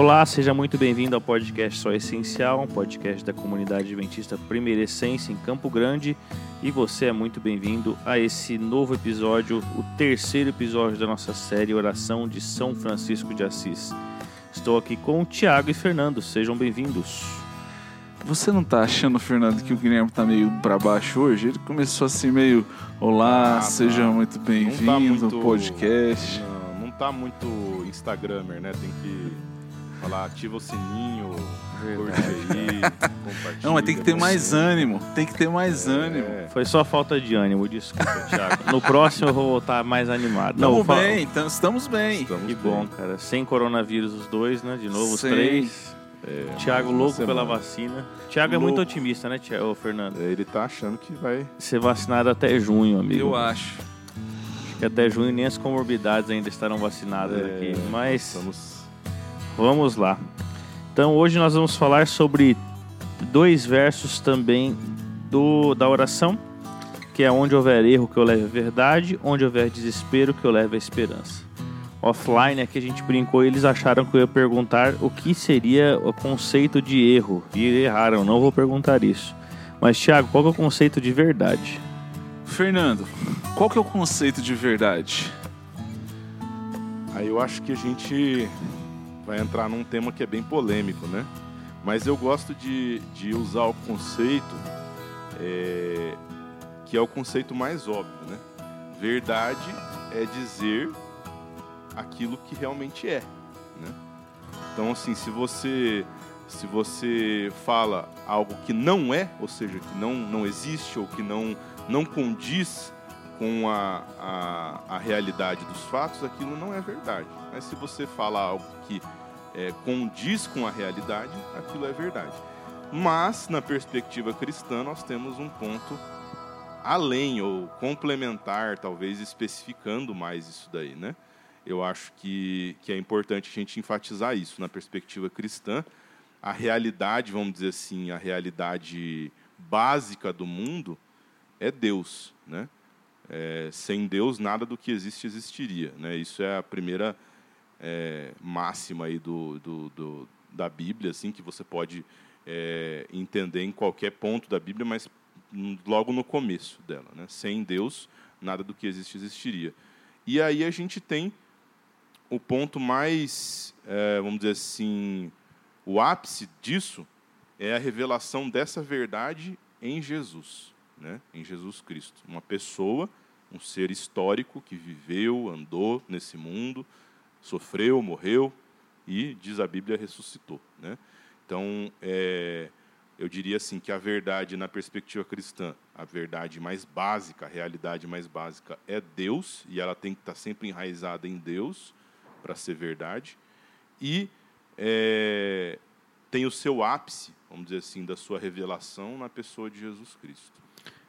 Olá, seja muito bem-vindo ao podcast Só Essencial, um podcast da comunidade adventista Primeira Essência em Campo Grande. E você é muito bem-vindo a esse novo episódio, o terceiro episódio da nossa série Oração de São Francisco de Assis. Estou aqui com o Tiago e Fernando, sejam bem-vindos. Você não tá achando, Fernando, que o Guilherme tá meio para baixo hoje? Ele começou assim meio, olá, Ah, seja não. muito Não bem-vindo tá ao muito- podcast. Não, não tá muito Instagramer, né? Tem que falar, ativa o sininho, curte aí, compartilha. Não, mas tem que ter mais ânimo, tem que ter mais ânimo. É, Foi só falta de ânimo, desculpa, Tiago. No próximo eu vou voltar mais animado. Estamos fa- bem, estamos bem. estamos Que bem. bom, cara. Sem coronavírus os dois, né? De novo os Sim. três. É, uma louco pela vacina. Tiago é Louco. muito otimista, né, Tiago, Ô, Fernando? É, Ele tá achando que vai. Ser vacinado até junho, amigo. Eu acho. Acho que até junho nem as comorbidades ainda estarão vacinadas É, aqui. Mas Estamos. Vamos lá. Então hoje nós vamos falar sobre dois versos também do, da oração, que é onde houver erro que eu leve a verdade, onde houver desespero que eu leve a esperança. Offline aqui a gente brincou e eles acharam que eu ia perguntar o que seria o conceito de erro. E erraram, não vou perguntar isso. Mas Thiago, qual que é o conceito de verdade? Fernando, qual que é o conceito de verdade? Aí eu acho que a gente vai entrar num tema que é bem polêmico, né? Mas eu gosto de, de usar o conceito é, que é o conceito mais óbvio, né? Verdade é dizer aquilo que realmente é, né? Então, assim, se você se você fala algo que não é, ou seja, que não, não existe ou que não, não condiz com a, a, a realidade dos fatos, aquilo não é verdade. Mas se você fala algo que é, condiz com a realidade, aquilo é verdade. Mas, na perspectiva cristã, nós temos um ponto além ou complementar, talvez especificando mais isso daí, né? Eu acho que, que é importante a gente enfatizar isso na perspectiva cristã. A realidade, vamos dizer assim, a realidade básica do mundo é Deus, né? É, sem Deus, nada do que existe existiria. Né? Isso é a primeira é, máxima aí do, do, do- da Bíblia, assim, que você pode é, entender em qualquer ponto da Bíblia, mas logo no começo dela. Né? Sem Deus, nada do que existe existiria. E aí a gente tem o ponto mais, é, vamos dizer assim, o ápice disso é a revelação dessa verdade em Jesus, né? em Jesus Cristo. Uma pessoa, um ser histórico que viveu, andou nesse mundo, sofreu, morreu e, diz a Bíblia, ressuscitou. Né? Então, é, eu diria assim que a verdade, na perspectiva cristã, a verdade mais básica, a realidade mais básica é Deus, e ela tem que estar sempre enraizada em Deus para ser verdade. E é, tem o seu ápice, vamos dizer assim, da sua revelação na pessoa de Jesus Cristo.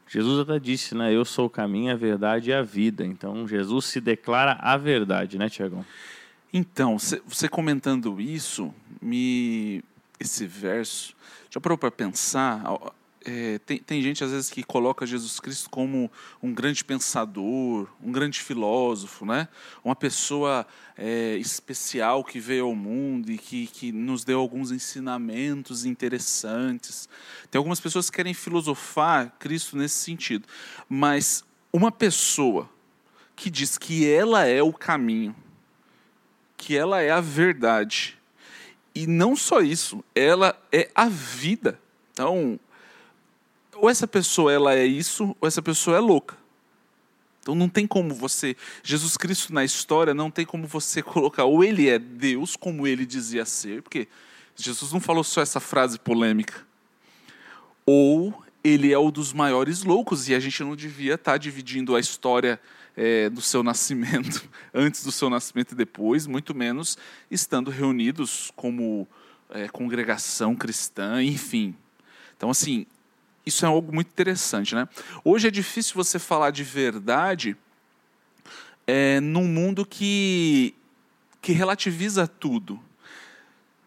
Jesus até disse, né? Eu sou o caminho, a verdade e a vida. Então Jesus se declara a verdade, né, Tiagão? Então, cê- você comentando isso, me esse verso, já parou para pensar? É, tem, tem gente às vezes que coloca Jesus Cristo como um grande pensador, um grande filósofo, né? Uma pessoa é, especial que veio ao mundo e que, que nos deu alguns ensinamentos interessantes. Tem algumas pessoas que querem filosofar Cristo nesse sentido, mas uma pessoa que diz que ela é o caminho, que ela é a verdade. E não só isso, ela é a vida. Então, ou essa pessoa ela é isso, ou essa pessoa é louca. Então não tem como você, Jesus Cristo na história não tem como você colocar ou ele é Deus como ele dizia ser, porque Jesus não falou só essa frase polêmica. Ou ele é o dos maiores loucos e a gente não devia estar dividindo a história é, do seu nascimento, antes do seu nascimento e depois, muito menos estando reunidos como é, congregação cristã, enfim. Então, assim, isso é algo muito interessante, né? Hoje é difícil você falar de verdade é, num mundo que, que relativiza tudo.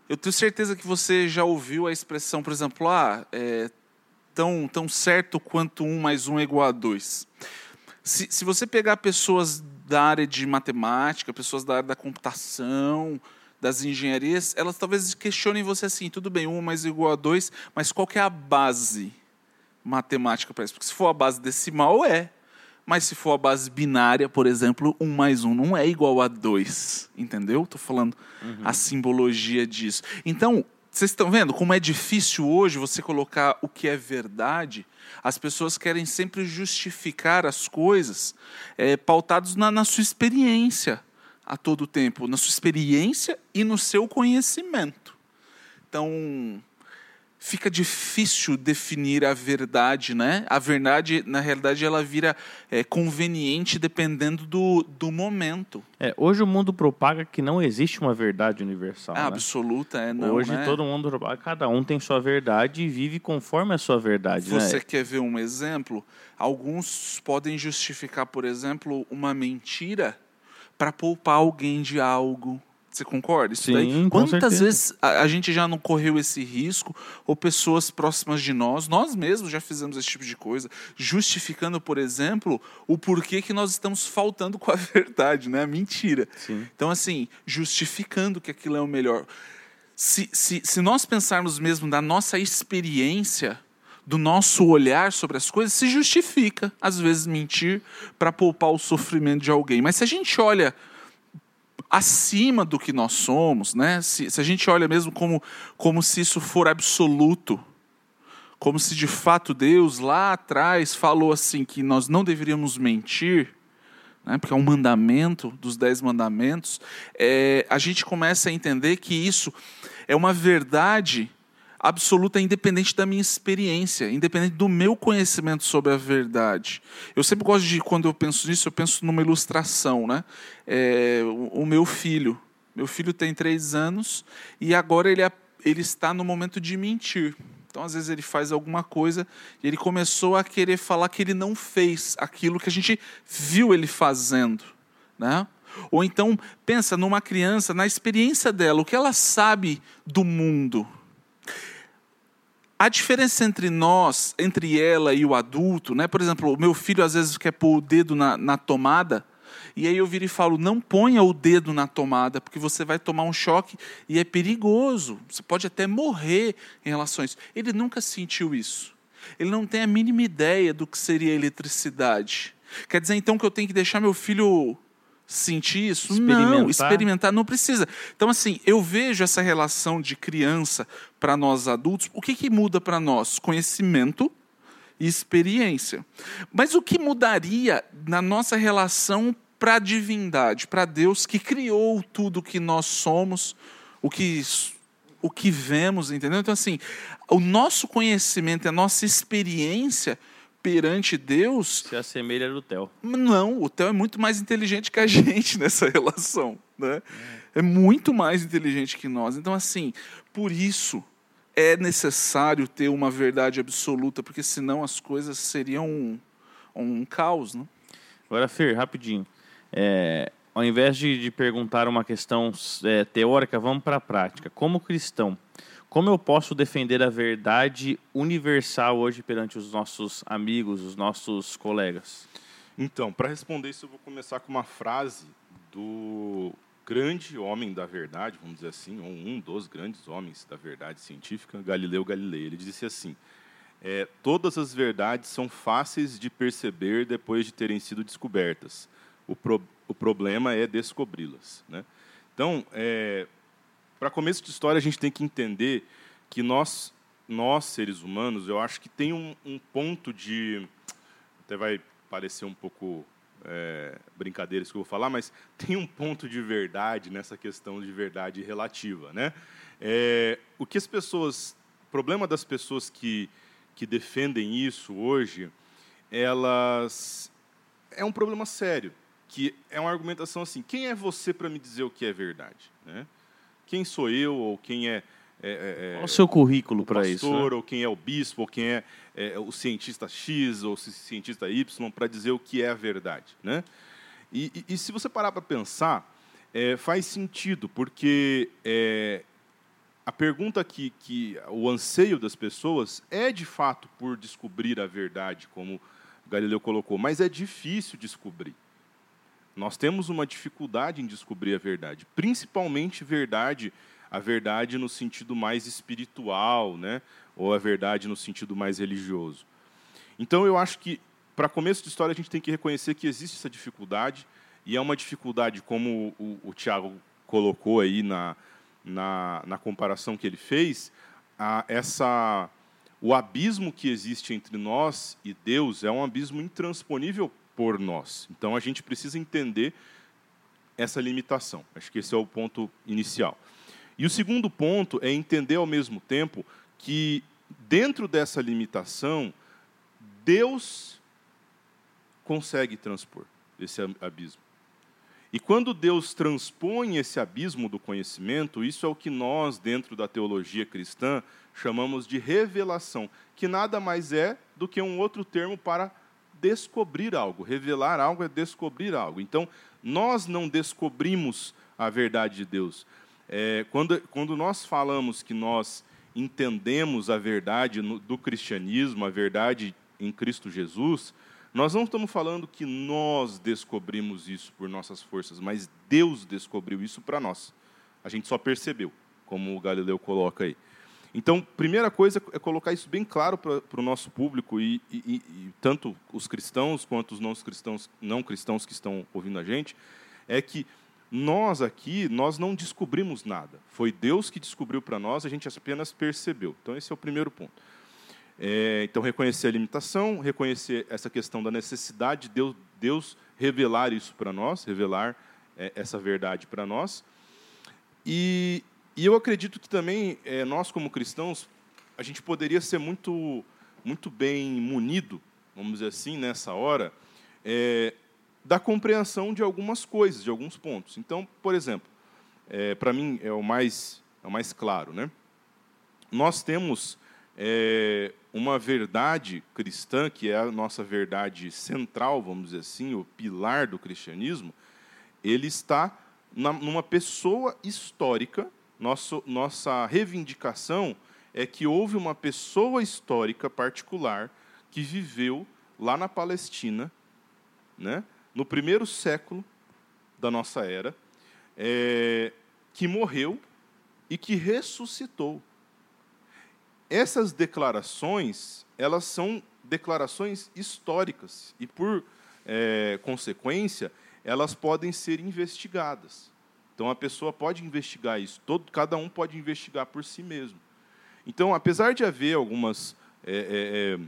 Eu tenho certeza que você já ouviu a expressão, por exemplo, ah, é, tão, tão certo quanto um mais um é igual a dois. Se, se você pegar pessoas da área de matemática, pessoas da área da computação, das engenharias, elas talvez questionem você assim, tudo bem, 1 mais igual a 2, mas qual que é a base matemática para isso? Porque se for a base decimal, é. Mas se for a base binária, por exemplo, 1 mais 1 não é igual a 2. Entendeu? Estou falando uhum. a simbologia disso. Então, vocês estão vendo como é difícil hoje você colocar o que é verdade? As pessoas querem sempre justificar as coisas é, pautados na, na sua experiência a todo tempo, na sua experiência e no seu conhecimento. Então, fica difícil definir a verdade, né? A verdade, na realidade, ela vira é, conveniente dependendo do, do momento. É, hoje o mundo propaga que não existe uma verdade universal. É, né? Absoluta, é não. Hoje né? todo mundo propaga, cada um tem sua verdade e vive conforme a sua verdade. Você né? quer ver um exemplo? Alguns podem justificar, por exemplo, uma mentira para poupar alguém de algo você concorda? Isso Sim, daí? Quantas vezes a, a, gente já não correu esse risco, ou pessoas próximas de nós, nós mesmos já fizemos esse tipo de coisa, justificando, por exemplo, o porquê que nós estamos faltando com a verdade, né? A mentira. Sim. Então, assim, justificando que aquilo é o melhor. Se, se, se nós pensarmos mesmo da nossa experiência, do nosso olhar sobre as coisas, se justifica, às vezes, mentir para poupar o sofrimento de alguém. Mas se a gente olha acima do que nós somos, né? Se, se, a gente olha mesmo como, como se isso for absoluto, como se de fato Deus lá atrás falou assim que nós não deveríamos mentir, né? porque é um mandamento dos dez mandamentos, é, a gente começa a entender que isso é uma verdade absoluta, independente da minha experiência, independente do meu conhecimento sobre a verdade. Eu sempre gosto de, quando eu penso nisso, eu penso numa ilustração. Né? É, o, o, meu filho. Meu filho tem três anos e agora ele, ele está no momento de mentir. Então, às vezes, ele faz alguma coisa e ele começou a querer falar que ele não fez aquilo que a gente viu ele fazendo. Né? Ou então, pensa numa criança, na experiência dela, o que ela sabe do mundo. A diferença entre nós, entre ela e o adulto, né? por exemplo, o meu filho às vezes quer pôr o dedo na, na tomada, e aí eu viro e falo: não ponha o dedo na tomada, porque você vai tomar um choque e é perigoso. Você pode até morrer em isso. Ele nunca sentiu isso. Ele não tem a mínima ideia do que seria eletricidade. Quer dizer então que eu tenho que deixar meu filho sentir isso? Experimentar. Não, experimentar não precisa. Então, assim, eu vejo essa relação de criança para nós adultos. O que, que muda para nós? Conhecimento e experiência. Mas o que mudaria na nossa relação para a divindade, para Deus que criou tudo que nós somos, o que o que vemos, entendeu? Então assim, o nosso conhecimento, a nossa experiência perante Deus se assemelha do Theo. Não, o Theo é muito mais inteligente que a gente nessa relação, né? É. é muito mais inteligente que nós. Então assim, por isso é necessário ter uma verdade absoluta, porque senão as coisas seriam um, um caos, né? Agora, Fer, rapidinho. É, ao invés de, de, perguntar uma questão é, teórica, vamos para a prática. Como cristão, como eu posso defender a verdade universal hoje perante os nossos amigos, os nossos colegas? Então, para responder isso, eu vou começar com uma frase do grande homem da verdade, vamos dizer assim, ou um dos grandes homens da verdade científica, Galileu Galilei. Ele disse assim: é, todas as verdades são fáceis de perceber depois de terem sido descobertas o, pro, o problema é descobri-las. Né? Então, é, para começo de história, a gente tem que entender que nós, nós seres humanos, eu acho que tem um, um ponto de. Até vai parecer um pouco é, brincadeira isso que eu vou falar, mas tem um ponto de verdade nessa questão de verdade relativa. Né? É, o que as pessoas. O problema das pessoas que, que defendem isso hoje, elas. É um problema sério que é uma argumentação assim: quem é você para me dizer o que é verdade? Né? Quem sou eu ou quem é, é, é, é o seu currículo para isso? Né? Ou quem é o bispo, ou quem é, é o cientista X ou o cientista Y para dizer o que é a verdade, né? E, e, e se você parar para pensar, é, faz sentido, porque é, a pergunta que, que o anseio das pessoas é de fato por descobrir a verdade, como Galileu colocou, mas é difícil descobrir. Nós temos uma dificuldade em descobrir a verdade, principalmente verdade, a verdade no sentido mais espiritual, né? ou a verdade no sentido mais religioso. Então eu acho que para começo de história a gente tem que reconhecer que existe essa dificuldade e é uma dificuldade como o, o Tiago colocou aí na, na, na, comparação que ele fez, a, essa o abismo que existe entre nós e Deus é um abismo intransponível por nós. Então a gente precisa entender essa limitação. Acho que esse é o ponto inicial. E o segundo ponto é entender ao mesmo tempo que dentro dessa limitação Deus consegue transpor esse abismo. E quando Deus transpõe esse abismo do conhecimento, isso é o que nós, dentro da teologia cristã, chamamos de revelação, que nada mais é do que um outro termo para descobrir algo. Revelar algo é descobrir algo. Então, nós não descobrimos a verdade de Deus. É, quando, quando nós falamos que nós entendemos a verdade no, do cristianismo, a verdade em Cristo Jesus, nós não estamos falando que nós descobrimos isso por nossas forças, mas Deus descobriu isso para nós. A gente só percebeu, como o Galileu coloca aí. Então, primeira coisa é colocar isso bem claro para o nosso público e, e, e, tanto os cristãos quanto os não cristãos, não cristãos que estão ouvindo a gente, é que nós aqui nós não descobrimos nada. Foi Deus que descobriu para nós, a gente apenas percebeu. Então esse é o primeiro ponto. É, então reconhecer a limitação, reconhecer essa questão da necessidade de Deus, Deus revelar isso para nós, revelar é, essa verdade para nós. E, e eu acredito que também é, nós, como cristãos, a gente poderia ser muito, muito bem munido, vamos dizer assim, nessa hora, é, da compreensão de algumas coisas, de alguns pontos. Então, por exemplo, é, para mim é o mais, é o mais claro. Né? Nós temos é, uma verdade cristã, que é a nossa verdade central, vamos dizer assim, o pilar do cristianismo, ele está na, numa pessoa histórica nosso, nossa reivindicação é que houve uma pessoa histórica particular que viveu lá na Palestina, né, no primeiro século da nossa era, é, que morreu e que ressuscitou. Essas declarações, elas são declarações históricas e, por é, consequência, elas podem ser investigadas. Então a pessoa pode investigar isso, todo, cada um pode investigar por si mesmo. Então, apesar de haver algumas é,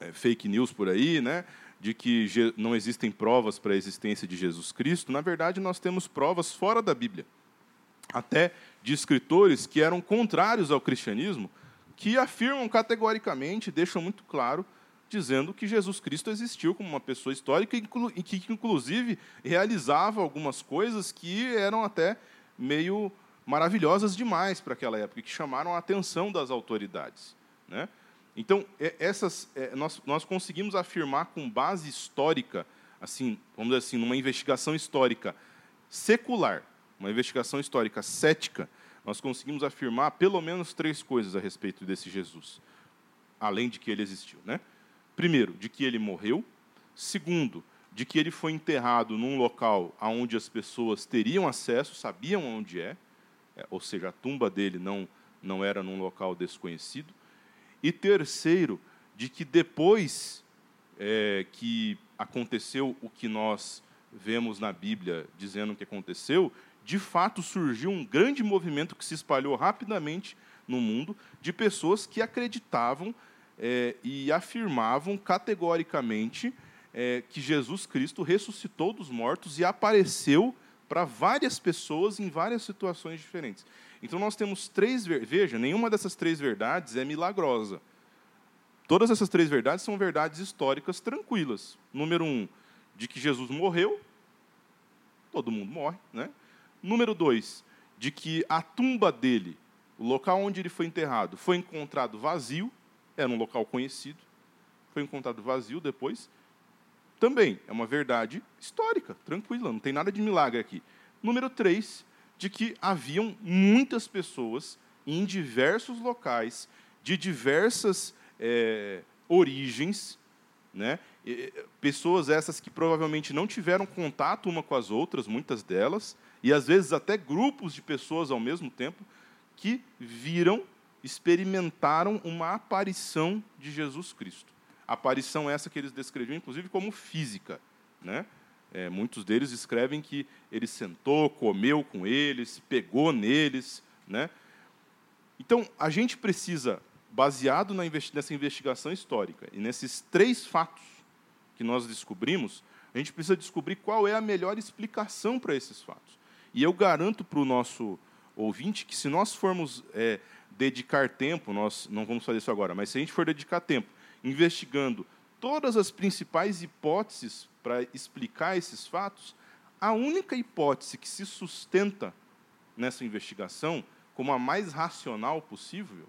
é, é, é fake news por aí, né, de que não existem provas para a existência de Jesus Cristo, na verdade nós temos provas fora da Bíblia, até de escritores que eram contrários ao cristianismo, que afirmam categoricamente, deixam muito claro dizendo que Jesus Cristo existiu como uma pessoa histórica e que, inclusive, realizava algumas coisas que eram até meio maravilhosas demais para aquela época, que chamaram a atenção das autoridades. Né? Então, essas, é, nós, nós conseguimos afirmar com base histórica, assim, vamos dizer assim, numa investigação histórica secular, uma investigação histórica cética, nós conseguimos afirmar pelo menos três coisas a respeito desse Jesus, além de que ele existiu. Né? Primeiro, de que ele morreu. Segundo, de que ele foi enterrado num local onde as pessoas teriam acesso, sabiam onde é, é, ou seja, a tumba dele não, não era num local desconhecido. E terceiro, de que depois é, que aconteceu o que nós vemos na Bíblia dizendo que aconteceu, de fato surgiu um grande movimento que se espalhou rapidamente no mundo de pessoas que acreditavam é, e afirmavam categoricamente é, que Jesus Cristo ressuscitou dos mortos e apareceu para várias pessoas em várias situações diferentes. Então nós temos três, veja, nenhuma dessas três verdades é milagrosa. Todas essas três verdades são verdades históricas tranquilas. Número um, de que Jesus morreu, todo mundo morre, né? Número dois, de que a tumba dele, o local onde ele foi enterrado, foi encontrado vazio, era um local conhecido, foi encontrado vazio depois. Também é uma verdade histórica, tranquila, não tem nada de milagre aqui. Número três, de que haviam muitas pessoas em diversos locais, de diversas é, origens, né? Pessoas essas que provavelmente não tiveram contato uma com as outras, muitas delas, e às vezes até grupos de pessoas ao mesmo tempo, que viram, experimentaram uma aparição de Jesus Cristo. Aparição essa que eles descreviam, inclusive, como física. Né? É, muitos deles escrevem que ele sentou, comeu com eles, pegou neles. Né? Então, a gente precisa, baseado nessa investigação histórica e nesses três fatos que nós descobrimos, a gente precisa descobrir qual é a melhor explicação para esses fatos. E eu garanto para o nosso ouvinte que, se nós formos é, dedicar tempo, nós não vamos fazer isso agora, mas se a gente for dedicar tempo investigando todas as principais hipóteses para explicar esses fatos, a única hipótese que se sustenta nessa investigação como a mais racional possível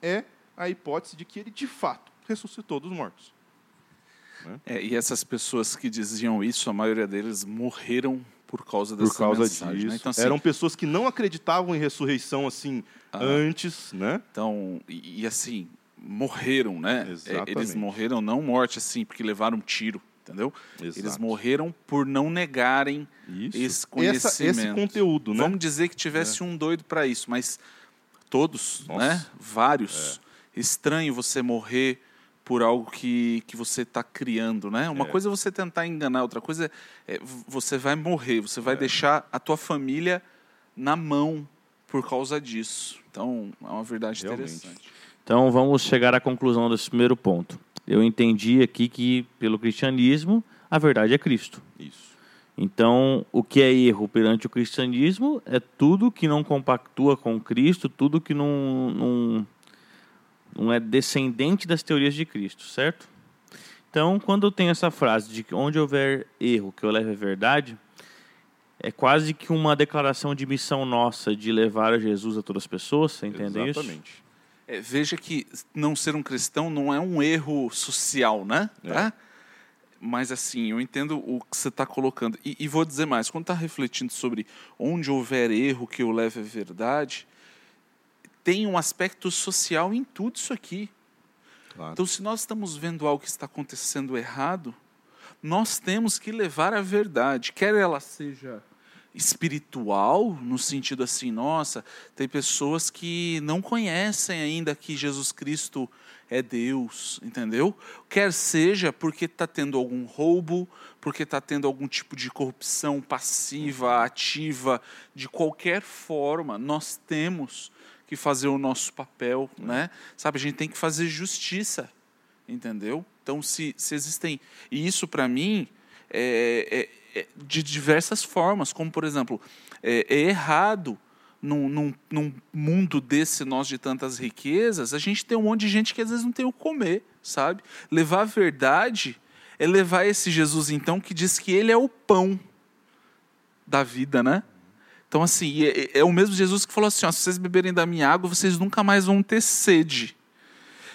é a hipótese de que ele de fato ressuscitou dos mortos. Né? É, e essas pessoas que diziam isso, a maioria deles morreram por causa dessa por causa mensagem, né? disso. Né? Então, assim, Eram pessoas que não acreditavam em ressurreição assim ah, antes, né? Então, e, e assim, morreram, né? Exatamente. Eles morreram não morte assim porque levaram um tiro, entendeu? Exato. Eles morreram por não negarem isso. esse conhecimento. Essa, esse conteúdo, né? Vamos dizer que tivesse é. um doido para isso, mas todos, Nossa. né? Vários. É. Estranho você morrer por algo que, que você está criando, né? Uma é. coisa é você tentar enganar, outra coisa é, é você vai morrer, você vai é. deixar a tua família na mão por causa disso. Então, é uma verdade Realmente. interessante. Então vamos chegar à conclusão desse primeiro ponto. Eu entendi aqui que pelo cristianismo a verdade é Cristo. Isso. Então, o que é erro perante o cristianismo é tudo que não compactua com Cristo, tudo que não, não, não é descendente das teorias de Cristo, certo? Então, quando eu tenho essa frase de que onde houver erro, que eu leve a verdade, é quase que uma declaração de missão nossa de levar a Jesus a todas as pessoas, você entende Exatamente. isso? Exatamente. É, veja que não ser um cristão não é um erro social, né? É. Tá? Mas assim, eu entendo o que você está colocando. E, e, vou dizer mais, quando está refletindo sobre onde houver erro que eu leve a verdade, tem um aspecto social em tudo isso aqui. Claro. Então, se nós estamos vendo algo que está acontecendo errado, nós temos que levar a verdade, quer ela seja espiritual, no sentido assim, nossa, tem pessoas que não conhecem ainda que Jesus Cristo é Deus, entendeu? Quer seja porque está tendo algum roubo, porque está tendo algum tipo de corrupção passiva, ativa, de qualquer forma, nós temos que fazer o nosso papel, né? Sabe, a gente tem que fazer justiça, entendeu? Então, se, se existem. E isso, para mim, é, é é, de diversas formas, como por exemplo, é, é errado num, num, num, mundo desse nós de tantas riquezas, a gente tem um monte de gente que às vezes não tem o que comer, sabe? Levar a verdade é levar esse Jesus então que diz que ele é o pão da vida, né? Então assim, é, é o mesmo Jesus que falou assim, ó, se vocês beberem da minha água, vocês nunca mais vão ter sede.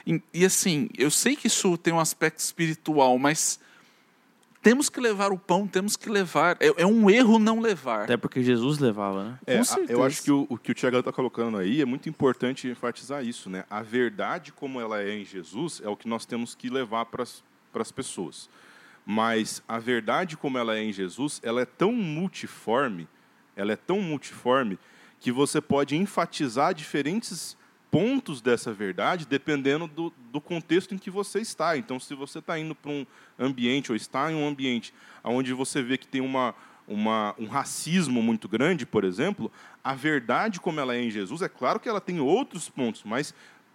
E, e assim, eu sei que isso tem um aspecto espiritual, mas temos que levar o pão, temos que levar. É, é um erro não levar. Até porque Jesus levava, né? É, eu acho que o, o que o Tiago está colocando aí é muito importante enfatizar isso, né? A verdade como ela é em Jesus é o que nós temos que levar para as pessoas. Mas a verdade como ela é em Jesus, ela é tão multiforme, ela é tão multiforme que você pode enfatizar diferentes pontos dessa verdade dependendo do, do contexto em que você está. Então, se você está indo para um ambiente ou está em um ambiente onde você vê que tem uma, uma, um racismo muito grande, por exemplo, a verdade como ela é em Jesus, é claro que ela tem outros pontos, mas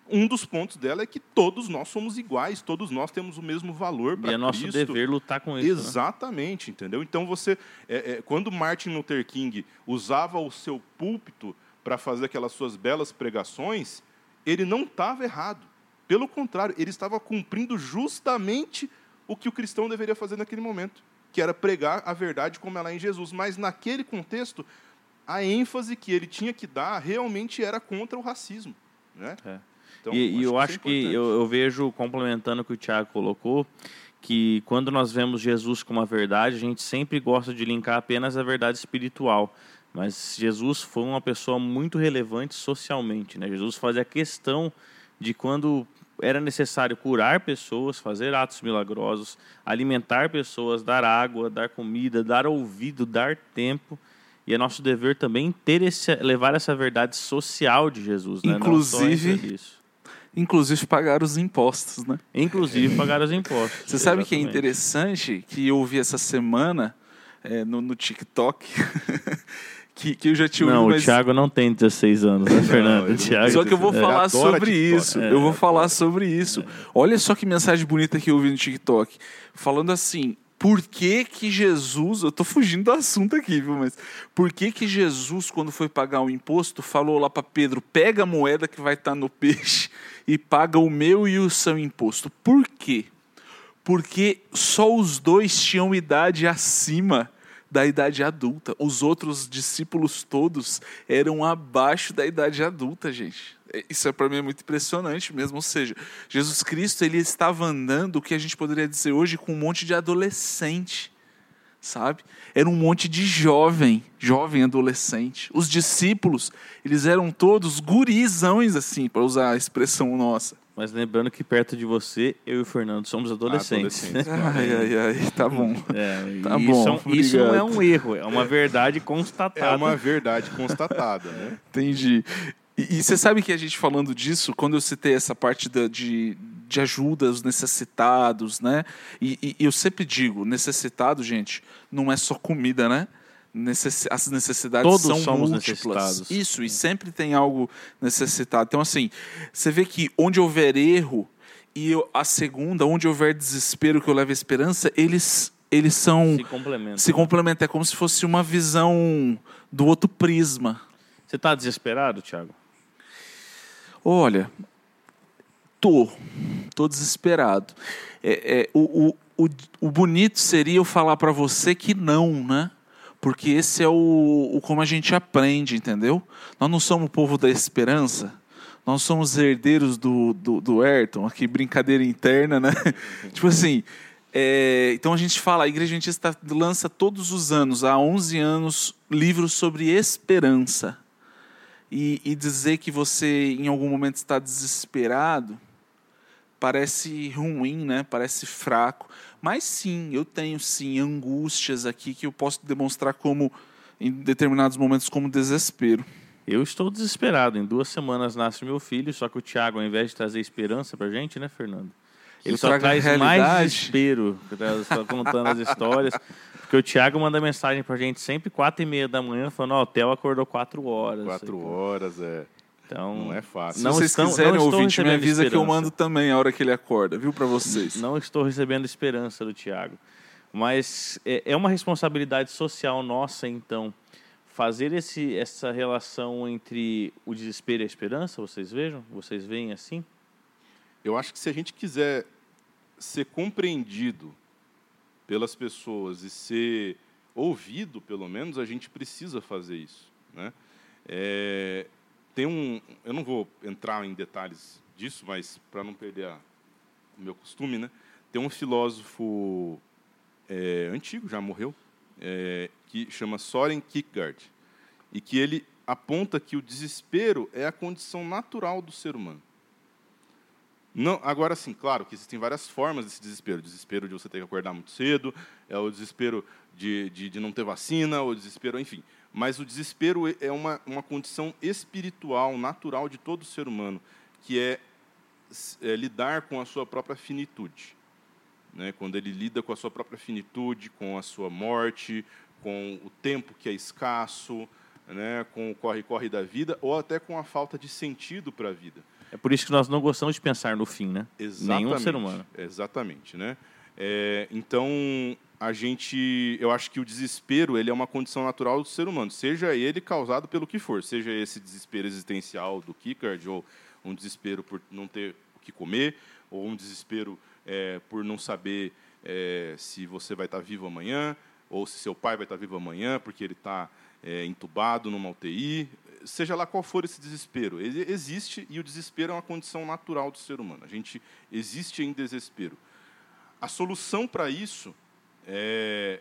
um dos pontos dela é que todos nós somos iguais, todos nós temos o mesmo valor para Cristo. E é nosso dever lutar com isso. Né? Exatamente, né? entendeu? Então você, é, é, quando Martin Luther King usava o seu púlpito para fazer aquelas suas belas pregações, ele não estava errado. Pelo contrário, ele estava cumprindo justamente o que o cristão deveria fazer naquele momento, que era pregar a verdade como ela é em Jesus. Mas naquele contexto, a ênfase que ele tinha que dar realmente era contra o racismo. Né? É. Então, e, eu acho que, eu, eu, vejo, complementando o que o Tiago colocou, que quando nós vemos Jesus como a verdade, a gente sempre gosta de linkar apenas a verdade espiritual. Mas Jesus foi uma pessoa muito relevante socialmente. Né? Jesus fazia questão de quando era necessário curar pessoas, fazer atos milagrosos, alimentar pessoas, dar água, dar comida, dar ouvido, dar tempo. E é nosso dever também ter esse, levar essa verdade social de Jesus, né? Inclusive, pagar os impostos, né? Inclusive pagar os impostos. Você sabe que é interessante que eu ouvi essa semana é, no, no TikTok que, que eu já tinha Não, ouvido, o Thiago não tem 16 anos, né, Fernando? ele o Thiago, Só que eu vou é, falar sobre isso. É. Eu vou falar sobre isso. Olha só que mensagem bonita que eu ouvi no TikTok. Falando assim, por que que Jesus... Eu tô fugindo do assunto aqui, viu? Mas por que que Jesus, quando foi pagar o imposto, falou lá para Pedro, pega a moeda que vai estar no peixe e paga o meu e o seu imposto. Por quê? Porque só os dois tinham idade acima da idade adulta. Os outros discípulos todos eram abaixo da idade adulta, gente. É, Isso é para mim é muito impressionante mesmo. Ou seja, Jesus Cristo ele estava andando o que a gente poderia dizer hoje com um monte de adolescente, sabe? Era um monte de jovem, jovem adolescente. Os discípulos, eles eram todos gurizões assim, para usar a expressão nossa. Mas lembrando que perto de você, eu e o Fernando somos adolescentes. Adolescentes. Ai, ai, ai, tá bom. É, Tá isso, bom, é isso não é um erro, é uma verdade É constatada. uma verdade constatada, né? Entendi. E, e você sabe que a gente falando disso, quando eu citei essa parte da, de, de ajuda aos necessitados, né? E, e- eu sempre digo, necessitado, gente, não é só comida, né? Necessi- as necessidades Todos são somos múltiplas. necessitados. Isso, e sempre tem algo necessitado. Então, assim, você vê que onde houver erro, e eu- a segunda, onde houver desespero que eu levo a esperança, eles, eles são. Se complementa. Se complementam. É como se fosse uma visão do outro prisma. Você está desesperado, Thiago? Olha, tô, tô desesperado. É, é, o, o, o, bonito seria eu falar para você que não, né? Porque esse é o, o como a gente aprende, entendeu? Nós não somos o povo da esperança. Nós somos herdeiros do, do, do Ayrton, aqui brincadeira interna, né? tipo assim, é, então a gente fala, a Igreja Adventista lança todos os anos, há 11 anos, livros sobre esperança e, e dizer que você em algum momento está desesperado parece ruim, né? Parece fraco. Mas sim, eu tenho sim angústias aqui que eu posso demonstrar como em determinados momentos como desespero. Eu estou desesperado. Em duas semanas nasce meu filho, só que o Thiago, ao invés de trazer esperança pra gente, né, Fernando? Ele Eu só traz mais desespero, só contando as histórias. Porque o Thiago manda mensagem pra gente sempre quatro e meia da manhã, falando, ó, o Theo acordou quatro horas. Quatro horas, é. Então, Não é fácil. Se Não vocês estão- quiserem, ouvinte, me avisa que eu esperança. mando também a hora que ele acorda, viu, para vocês. não estou recebendo esperança do Tiago. Mas é é uma responsabilidade social nossa, então, fazer esse, essa relação entre o desespero e a esperança, vocês vejam? Vocês veem assim? Eu acho que se a gente quiser ser compreendido pelas pessoas e ser ouvido, pelo menos, a gente precisa fazer isso. Né? É, tem um, eu não vou entrar em detalhes disso, mas para não perder a- o meu costume, né? tem um filósofo é, antigo, já morreu, é, que chama Soren Kierkegaard, e que ele aponta que o desespero é a condição natural do ser humano. Não, agora sim, claro que existem várias formas desse desespero. O desespero de você ter que acordar muito cedo, é o desespero de, de, de não ter vacina, o desespero, enfim. Mas o desespero é uma, uma condição espiritual, natural de todo ser humano, que é, é lidar com a sua própria finitude. Né? Quando ele lida com a sua própria finitude, com a sua morte, com o tempo que é escasso, né? com o corre-corre da vida, ou até com a falta de sentido para a vida. É por isso que nós não gostamos de pensar no fim, né? Exatamente. Nenhum ser humano. Exatamente, né? É, então a gente, eu acho que o desespero ele é uma condição natural do ser humano, seja ele causado pelo que for, seja esse desespero existencial do Kierkegaard ou um desespero por não ter o que comer ou um desespero é, por não saber é, se você vai estar vivo amanhã ou se seu pai vai estar vivo amanhã porque ele está é, entubado numa UTI, seja lá qual for esse desespero, ele existe e o desespero é uma condição natural do ser humano. A gente existe em desespero. A solução para isso, é,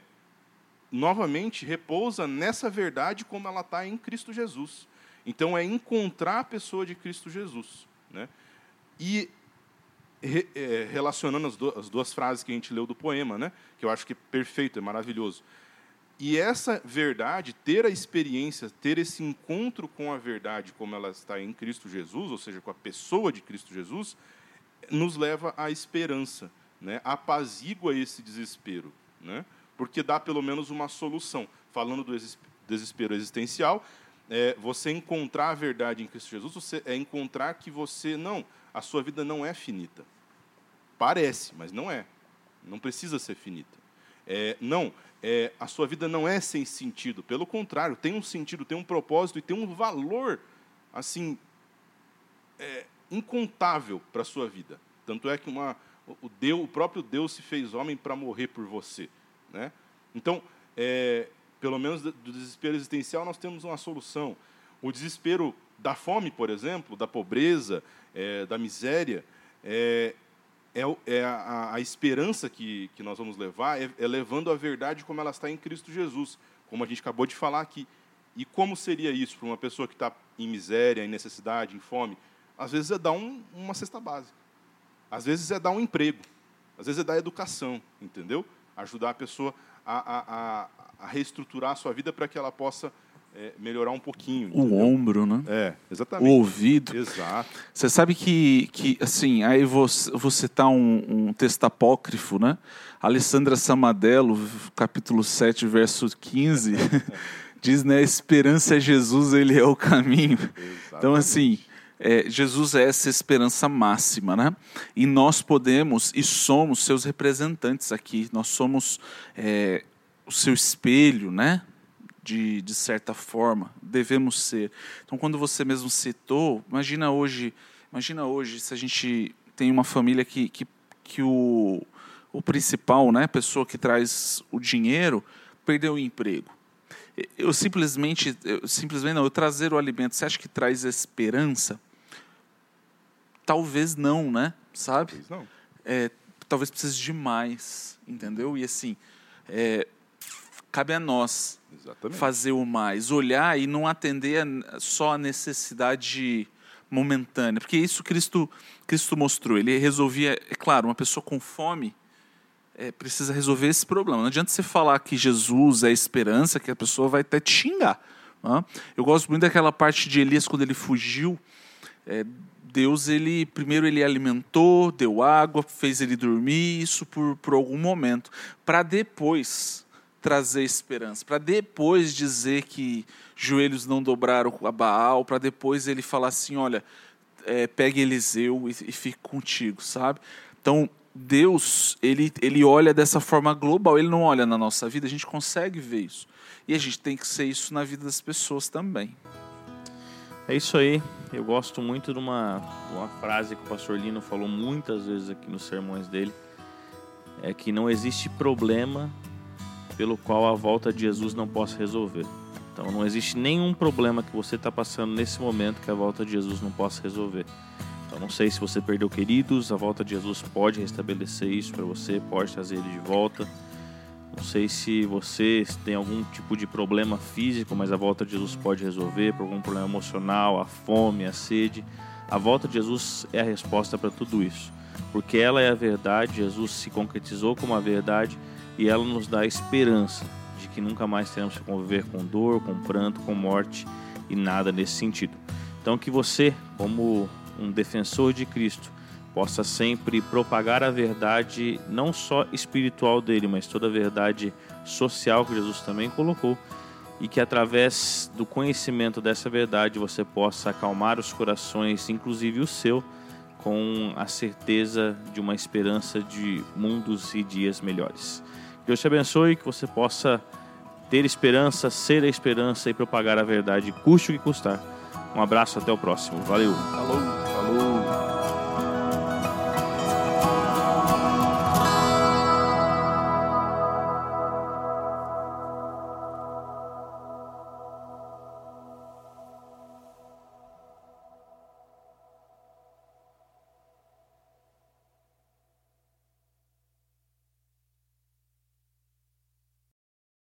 novamente, repousa nessa verdade como ela está em Cristo Jesus. Então, é encontrar a pessoa de Cristo Jesus. Né? E re, é, relacionando as, do, as, duas frases que a gente leu do poema, né? que eu acho que é perfeito, é maravilhoso. E essa verdade, ter a experiência, ter esse encontro com a verdade como ela está em Cristo Jesus, ou seja, com a pessoa de Cristo Jesus, nos leva à esperança, né? apazigua esse desespero, né? porque dá pelo menos uma solução. Falando do desespero existencial, é, você encontrar a verdade em Cristo Jesus você, é encontrar que você, não, a sua vida não é finita. Parece, mas não é. Não precisa ser finita. É, não, é, a sua vida não é sem sentido. Pelo contrário, tem um sentido, tem um propósito e tem um valor, assim, é, incontável para a sua vida. Tanto é que uma, o, Deus, o próprio Deus se fez homem para morrer por você. Né? Então, é, pelo menos do desespero existencial, nós temos uma solução. O desespero da fome, por exemplo, da pobreza, é, da miséria, é, é, é a, a, esperança que, que nós vamos levar, é, é, levando a verdade como ela está em Cristo Jesus, como a gente acabou de falar aqui. E como seria isso para uma pessoa que está em miséria, em necessidade, em fome? Às vezes é dar um, uma cesta básica. Às vezes é dar um emprego. Às vezes é dar educação, entendeu? Ajudar a pessoa a, a, a reestruturar a sua vida para que ela possa é, melhorar um pouquinho. O entendeu? ombro, né? É, exatamente. O ouvido. Exato. Você sabe que, que assim, aí você, você tá um, um texto apócrifo, né? Alessandra Samadello, capítulo 7, verso 15, diz, né, a esperança é Jesus, ele é o caminho. Exatamente. Então, assim, é, Jesus é essa esperança máxima, né? E nós podemos e somos seus representantes aqui. Nós somos é, o seu espelho, né? De, de certa forma, devemos ser. Então, quando você mesmo citou, imagina hoje, imagina hoje se a gente tem uma família que, que, que o, o principal, né, a pessoa que traz o dinheiro, perdeu o emprego. Eu simplesmente, eu simplesmente não, eu trazer o alimento, você acha que traz esperança? Talvez não, né? Sabe? Talvez não. É, talvez precise de mais, entendeu? E assim, é, cabe a nós Exatamente. fazer o mais, olhar e não atender só a necessidade momentânea, porque isso Cristo Cristo mostrou. Ele resolvia, é claro, uma pessoa com fome é, precisa resolver esse problema. Não adianta você falar que Jesus é a esperança, que a pessoa vai até te xingar. Né? Eu gosto muito daquela parte de Elias quando ele fugiu. É, Deus ele primeiro ele alimentou, deu água, fez ele dormir, isso por, por algum momento, para depois trazer esperança, para depois dizer que joelhos não dobraram a Baal, para depois ele falar assim: olha, é, pegue Eliseu e, e fique contigo, sabe? Então, Deus, ele, ele olha dessa forma global, ele não olha na nossa vida, a gente consegue ver isso. E a gente tem que ser isso na vida das pessoas também. É isso aí. Eu gosto muito de uma, uma frase que o pastor Lino falou muitas vezes aqui nos sermões dele. É que não existe problema pelo qual a volta de Jesus não possa resolver. Então não existe nenhum problema que você está passando nesse momento que a volta de Jesus não possa resolver. Então não sei se você perdeu queridos, a volta de Jesus pode restabelecer isso para você, pode trazer ele de volta. Não sei se você tem algum tipo de problema físico, mas a volta de Jesus pode resolver, por algum problema emocional, a fome, a sede. A volta de Jesus é a resposta para tudo isso, porque ela é a verdade, Jesus se concretizou como a verdade e ela nos dá a esperança de que nunca mais teremos que conviver com dor, com pranto, com morte e nada nesse sentido. Então, que você, como um defensor de Cristo, possa sempre propagar a verdade, não só espiritual dele, mas toda a verdade social que Jesus também colocou, e que através do conhecimento dessa verdade você possa acalmar os corações, inclusive o seu, com a certeza de uma esperança de mundos e dias melhores. Deus te abençoe, que você possa ter esperança, ser a esperança e propagar a verdade, custe o que custar. Um abraço, até o próximo. Valeu. Falou.